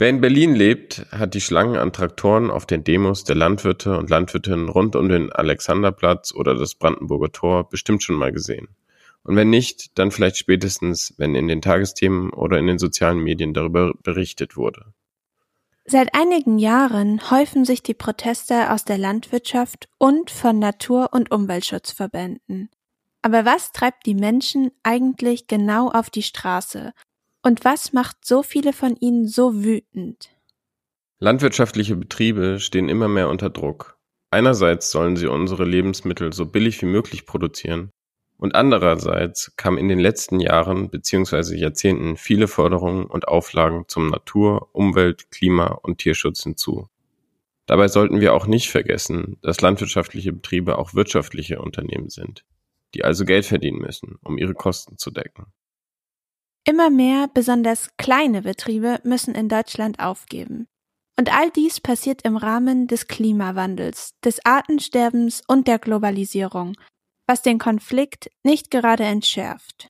Wer in Berlin lebt, hat die Schlangen an Traktoren auf den Demos der Landwirte und Landwirtinnen rund um den Alexanderplatz oder das Brandenburger Tor bestimmt schon mal gesehen. Und wenn nicht, dann vielleicht spätestens, wenn in den Tagesthemen oder in den sozialen Medien darüber berichtet wurde. Seit einigen Jahren häufen sich die Proteste aus der Landwirtschaft und von Natur- und Umweltschutzverbänden. Aber was treibt die Menschen eigentlich genau auf die Straße? Und was macht so viele von ihnen so wütend? Landwirtschaftliche Betriebe stehen immer mehr unter Druck. Einerseits sollen sie unsere Lebensmittel so billig wie möglich produzieren, und andererseits kamen in den letzten Jahren bzw. Jahrzehnten viele Forderungen und Auflagen zum Natur-, Umwelt-, Klima- und Tierschutz hinzu. Dabei sollten wir auch nicht vergessen, dass landwirtschaftliche Betriebe auch wirtschaftliche Unternehmen sind, die also Geld verdienen müssen, um ihre Kosten zu decken. Immer mehr besonders kleine Betriebe müssen in Deutschland aufgeben. Und all dies passiert im Rahmen des Klimawandels, des Artensterbens und der Globalisierung, was den Konflikt nicht gerade entschärft.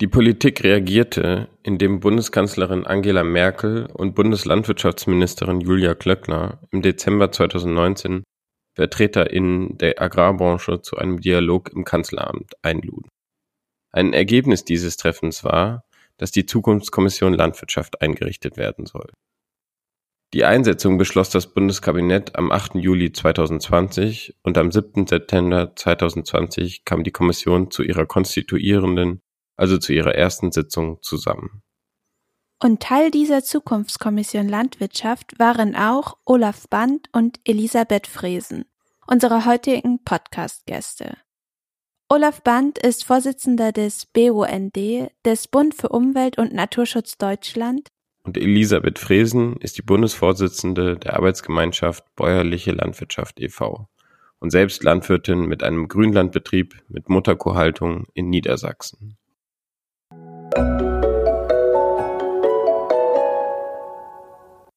Die Politik reagierte, indem Bundeskanzlerin Angela Merkel und Bundeslandwirtschaftsministerin Julia Klöckner im Dezember 2019 VertreterInnen der Agrarbranche zu einem Dialog im Kanzleramt einluden. Ein Ergebnis dieses Treffens war, dass die Zukunftskommission Landwirtschaft eingerichtet werden soll. Die Einsetzung beschloss das Bundeskabinett am 8. Juli 2020 und am 7. September 2020 kam die Kommission zu ihrer konstituierenden, also zu ihrer ersten Sitzung zusammen. Und Teil dieser Zukunftskommission Landwirtschaft waren auch Olaf Band und Elisabeth Fresen, unsere heutigen Podcast-Gäste. Olaf Band ist Vorsitzender des BUND, des Bund für Umwelt und Naturschutz Deutschland und Elisabeth Fresen ist die Bundesvorsitzende der Arbeitsgemeinschaft Bäuerliche Landwirtschaft e.V. und selbst Landwirtin mit einem Grünlandbetrieb mit Mutterkuhhaltung in Niedersachsen.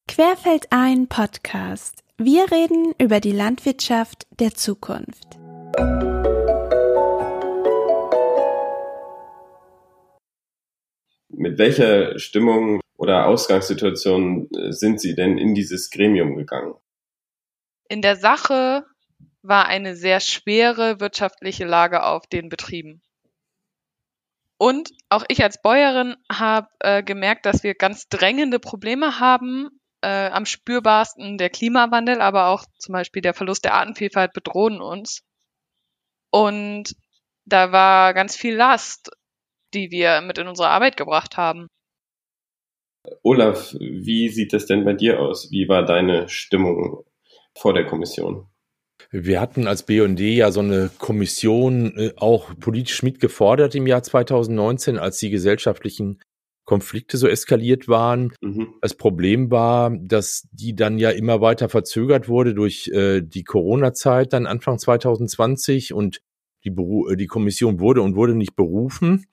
Querfeld ein Podcast. Wir reden über die Landwirtschaft der Zukunft. Mit welcher Stimmung oder Ausgangssituation äh, sind Sie denn in dieses Gremium gegangen? In der Sache war eine sehr schwere wirtschaftliche Lage auf den Betrieben. Und auch ich als Bäuerin habe äh, gemerkt, dass wir ganz drängende Probleme haben. Äh, am spürbarsten der Klimawandel, aber auch zum Beispiel der Verlust der Artenvielfalt bedrohen uns. Und da war ganz viel Last, die wir mit in unsere Arbeit gebracht haben. Olaf, wie sieht es denn bei dir aus? Wie war deine Stimmung vor der Kommission? Wir hatten als BND ja so eine Kommission äh, auch politisch mitgefordert im Jahr 2019, als die gesellschaftlichen Konflikte so eskaliert waren. Mhm. Das Problem war, dass die dann ja immer weiter verzögert wurde durch äh, die Corona-Zeit, dann Anfang 2020 und die, Beru äh, die Kommission wurde und wurde nicht berufen.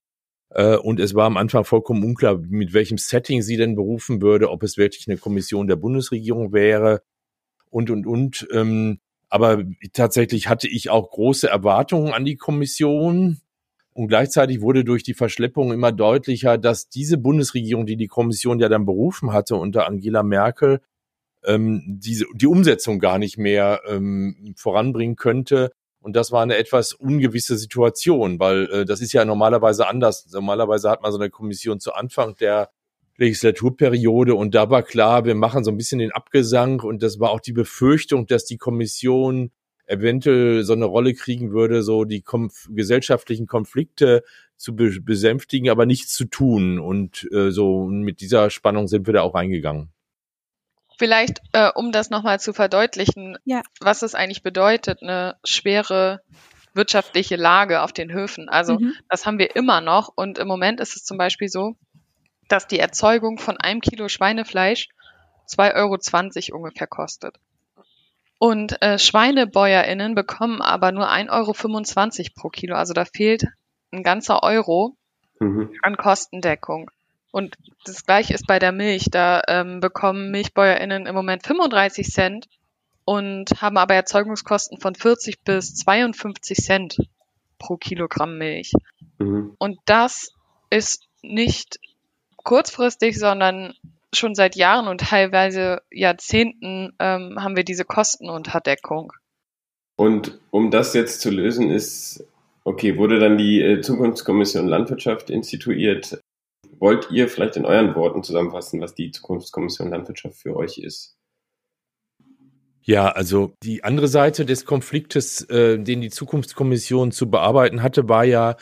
Äh, und es war am Anfang vollkommen unklar, mit welchem Setting sie denn berufen würde, ob es wirklich eine Kommission der Bundesregierung wäre und, und, und. Ähm, aber tatsächlich hatte ich auch große Erwartungen an die Kommission. Und gleichzeitig wurde durch die Verschleppung immer deutlicher, dass diese Bundesregierung, die die Kommission ja dann berufen hatte unter Angela Merkel, ähm, diese, die Umsetzung gar nicht mehr ähm, voranbringen könnte und das war eine etwas ungewisse Situation, weil äh, das ist ja normalerweise anders. Normalerweise hat man so eine Kommission zu Anfang der Legislaturperiode und da war klar, wir machen so ein bisschen den Abgesang und das war auch die Befürchtung, dass die Kommission eventuell so eine Rolle kriegen würde, so die konf gesellschaftlichen Konflikte zu be besänftigen, aber nichts zu tun. Und äh, so mit dieser Spannung sind wir da auch reingegangen. Vielleicht, äh, um das nochmal zu verdeutlichen, ja. was es eigentlich bedeutet, eine schwere wirtschaftliche Lage auf den Höfen. Also mhm. das haben wir immer noch. Und im Moment ist es zum Beispiel so, dass die Erzeugung von einem Kilo Schweinefleisch 2,20 Euro ungefähr kostet. Und äh, SchweinebäuerInnen bekommen aber nur 1,25 Euro pro Kilo. Also da fehlt ein ganzer Euro mhm. an Kostendeckung. Und das gleiche ist bei der Milch. Da ähm, bekommen MilchbäuerInnen im Moment 35 Cent und haben aber Erzeugungskosten von 40 bis 52 Cent pro Kilogramm Milch. Mhm. Und das ist nicht kurzfristig, sondern schon seit Jahren und teilweise Jahrzehnten ähm, haben wir diese Kostenunterdeckung. Und um das jetzt zu lösen, ist, okay, wurde dann die äh, Zukunftskommission Landwirtschaft instituiert. Wollt ihr vielleicht in euren Worten zusammenfassen, was die Zukunftskommission Landwirtschaft für euch ist? Ja, also die andere Seite des Konfliktes, äh, den die Zukunftskommission zu bearbeiten hatte, war ja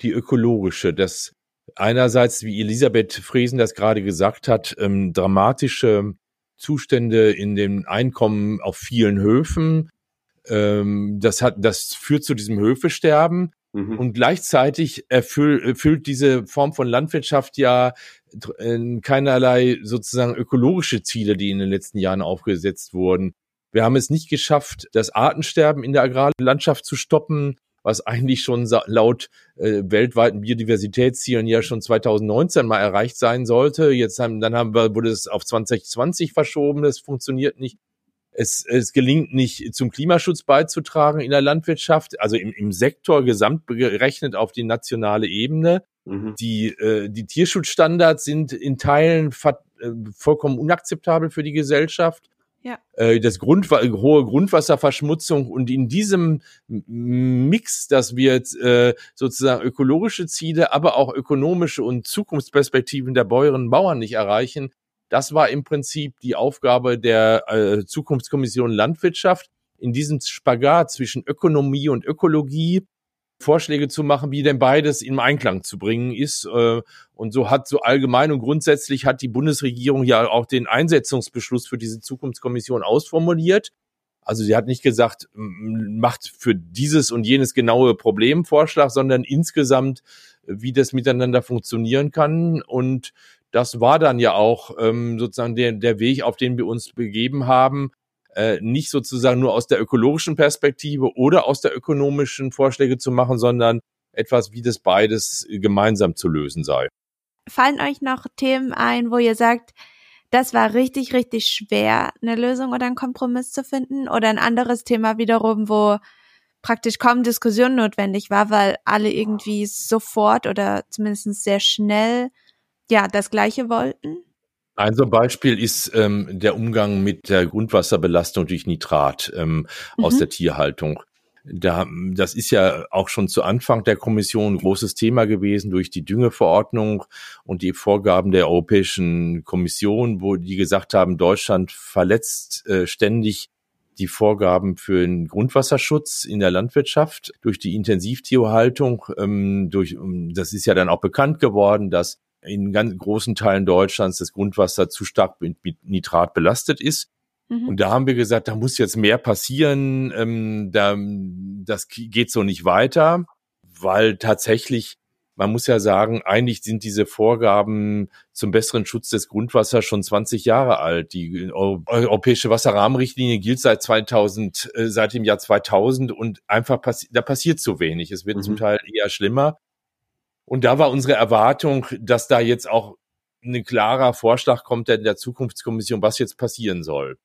die ökologische. Das einerseits, wie Elisabeth Friesen das gerade gesagt hat, ähm, dramatische Zustände in den Einkommen auf vielen Höfen. Ähm, das hat, das führt zu diesem Höfesterben. Mhm. Und gleichzeitig erfüll, erfüllt diese Form von Landwirtschaft ja keinerlei sozusagen ökologische Ziele, die in den letzten Jahren aufgesetzt wurden. Wir haben es nicht geschafft, das Artensterben in der Agrarlandschaft zu stoppen was eigentlich schon laut äh, weltweiten Biodiversitätszielen ja schon 2019 mal erreicht sein sollte. Jetzt haben, dann haben wir, wurde es auf 2020 verschoben, das funktioniert nicht. Es, es gelingt nicht, zum Klimaschutz beizutragen in der Landwirtschaft, also im, im Sektor gesamt gerechnet auf die nationale Ebene. Mhm. Die, äh, die Tierschutzstandards sind in Teilen äh, vollkommen unakzeptabel für die Gesellschaft. Ja. Äh, das Grund, hohe Grundwasserverschmutzung und in diesem Mix, dass wir jetzt, äh, sozusagen ökologische Ziele, aber auch ökonomische und Zukunftsperspektiven der Bäuerinnen und Bauern nicht erreichen, das war im Prinzip die Aufgabe der äh, Zukunftskommission Landwirtschaft, in diesem Spagat zwischen Ökonomie und Ökologie Vorschläge zu machen, wie denn beides im Einklang zu bringen ist. Äh, und so hat so allgemein und grundsätzlich hat die Bundesregierung ja auch den Einsetzungsbeschluss für diese Zukunftskommission ausformuliert. Also sie hat nicht gesagt, macht für dieses und jenes genaue Problemvorschlag, sondern insgesamt, wie das miteinander funktionieren kann. Und das war dann ja auch ähm, sozusagen der, der Weg, auf den wir uns begeben haben, äh, nicht sozusagen nur aus der ökologischen Perspektive oder aus der ökonomischen Vorschläge zu machen, sondern etwas, wie das beides gemeinsam zu lösen sei. Fallen euch noch Themen ein, wo ihr sagt, das war richtig, richtig schwer, eine Lösung oder einen Kompromiss zu finden? Oder ein anderes Thema wiederum, wo praktisch kaum Diskussion notwendig war, weil alle irgendwie sofort oder zumindest sehr schnell ja das Gleiche wollten? Ein so Beispiel ist ähm, der Umgang mit der Grundwasserbelastung durch Nitrat ähm, mhm. aus der Tierhaltung. Da, das ist ja auch schon zu Anfang der Kommission ein großes Thema gewesen durch die Düngeverordnung und die Vorgaben der Europäischen Kommission, wo die gesagt haben, Deutschland verletzt äh, ständig die Vorgaben für den Grundwasserschutz in der Landwirtschaft durch die Intensivtierhaltung. Ähm, durch, das ist ja dann auch bekannt geworden, dass in ganz großen Teilen Deutschlands das Grundwasser zu stark mit Nitrat belastet ist. Mhm. Und da haben wir gesagt, da muss jetzt mehr passieren, ähm, da, das geht so nicht weiter, weil tatsächlich, man muss ja sagen, eigentlich sind diese Vorgaben zum besseren Schutz des Grundwassers schon 20 Jahre alt. Die europäische Wasserrahmenrichtlinie gilt seit 2000, äh, seit dem Jahr 2000 und einfach passi da passiert zu wenig. Es wird mhm. zum Teil eher schlimmer. Und da war unsere Erwartung, dass da jetzt auch ein klarer Vorschlag kommt der, der Zukunftskommission, was jetzt passieren soll.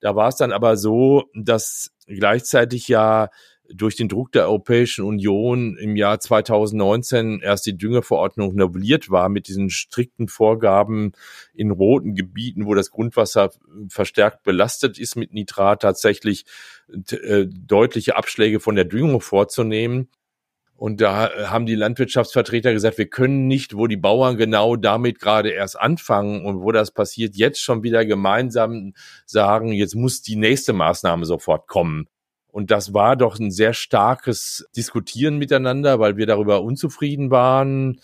Da war es dann aber so, dass gleichzeitig ja durch den Druck der Europäischen Union im Jahr 2019 erst die Düngeverordnung novelliert war mit diesen strikten Vorgaben in roten Gebieten, wo das Grundwasser verstärkt belastet ist mit Nitrat, tatsächlich äh, deutliche Abschläge von der Düngung vorzunehmen. Und da haben die Landwirtschaftsvertreter gesagt, wir können nicht, wo die Bauern genau damit gerade erst anfangen und wo das passiert, jetzt schon wieder gemeinsam sagen, jetzt muss die nächste Maßnahme sofort kommen. Und das war doch ein sehr starkes Diskutieren miteinander, weil wir darüber unzufrieden waren.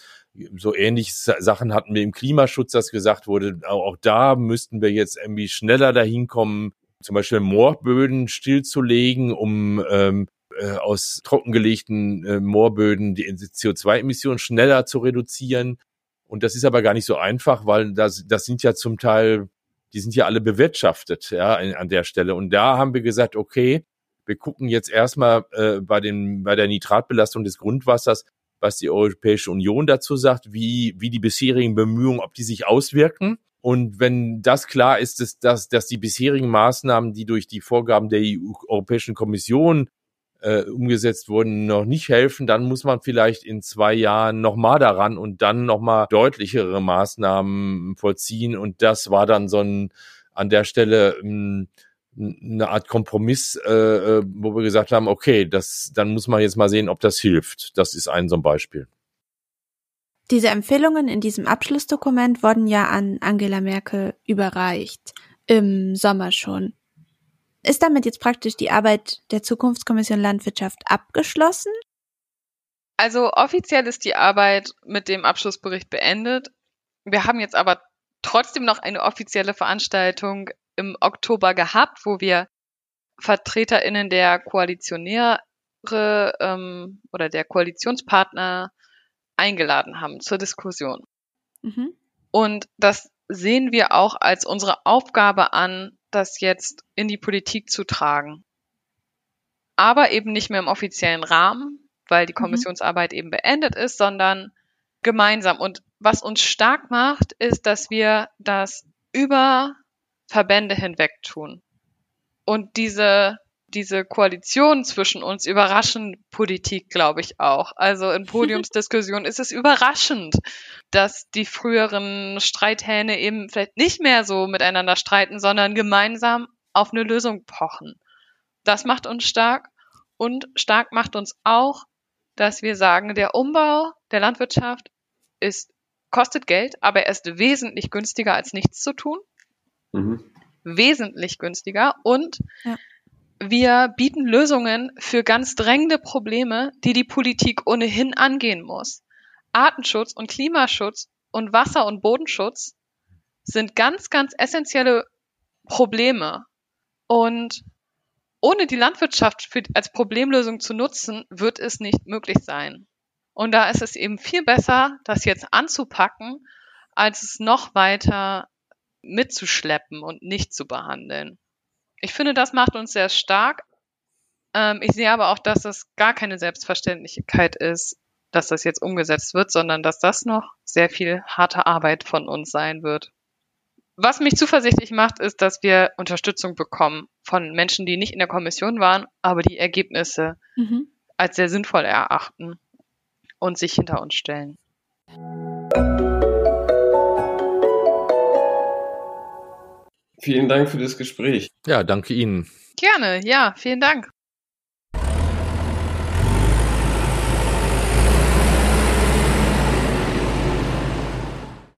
So ähnliche Sachen hatten wir im Klimaschutz, das gesagt wurde, auch da müssten wir jetzt irgendwie schneller dahin kommen, zum Beispiel Moorböden stillzulegen, um ähm, äh, aus trockengelegten äh, Moorböden die CO2-Emissionen schneller zu reduzieren. Und das ist aber gar nicht so einfach, weil das, das sind ja zum Teil, die sind ja alle bewirtschaftet, ja, an der Stelle. Und da haben wir gesagt, okay, wir gucken jetzt erstmal äh, bei, den, bei der Nitratbelastung des Grundwassers, was die Europäische Union dazu sagt, wie, wie die bisherigen Bemühungen, ob die sich auswirken. Und wenn das klar ist, dass, dass, dass die bisherigen Maßnahmen, die durch die Vorgaben der EU, Europäischen Kommission äh, umgesetzt wurden, noch nicht helfen, dann muss man vielleicht in zwei Jahren nochmal daran und dann nochmal deutlichere Maßnahmen vollziehen. Und das war dann so ein an der Stelle ein, eine Art Kompromiss, äh, äh, wo wir gesagt haben, okay, das, dann muss man jetzt mal sehen, ob das hilft. Das ist ein so ein Beispiel. Diese Empfehlungen in diesem Abschlussdokument wurden ja an Angela Merkel überreicht. Im Sommer schon. Ist damit jetzt praktisch die Arbeit der Zukunftskommission Landwirtschaft abgeschlossen? Also offiziell ist die Arbeit mit dem Abschlussbericht beendet. Wir haben jetzt aber trotzdem noch eine offizielle Veranstaltung im Oktober gehabt, wo wir VertreterInnen der Koalitionäre ähm, oder der Koalitionspartner eingeladen haben zur Diskussion. Mhm. Und das sehen wir auch als unsere Aufgabe an, das jetzt in die Politik zu tragen. Aber eben nicht mehr im offiziellen Rahmen, weil die mhm. Kommissionsarbeit mhm. eben beendet ist, sondern gemeinsam. Und was uns stark macht, ist, dass wir das über Verbände hinweg tun. Und diese, diese Koalition zwischen uns überraschen Politik, glaube ich, auch. Also in Podiumsdiskussionen ist es überraschend, dass die früheren Streithähne eben vielleicht nicht mehr so miteinander streiten, sondern gemeinsam auf eine Lösung pochen. Das macht uns stark und stark macht uns auch, dass wir sagen, der Umbau der Landwirtschaft ist kostet Geld, aber er ist wesentlich günstiger als nichts zu tun. Mhm. Wesentlich günstiger. Und ja. Wir bieten Lösungen für ganz drängende Probleme, die die Politik ohnehin angehen muss. Artenschutz und Klimaschutz und Wasser- und Bodenschutz sind ganz, ganz essentielle Probleme. Und ohne die Landwirtschaft für, als Problemlösung zu nutzen, wird es nicht möglich sein. Und da ist es eben viel besser, das jetzt anzupacken, als es noch weiter mitzuschleppen und nicht zu behandeln. Ich finde, das macht uns sehr stark. Ähm, ich sehe aber auch, dass es gar keine Selbstverständlichkeit ist, dass das jetzt umgesetzt wird, sondern dass das noch sehr viel harte Arbeit von uns sein wird. Was mich zuversichtlich macht, ist, dass wir Unterstützung bekommen von Menschen, die nicht in der Kommission waren, aber die Ergebnisse mhm. als sehr sinnvoll erachten und sich hinter uns stellen. Vielen Dank für das Gespräch. Ja, danke Ihnen. Gerne, ja, vielen Dank.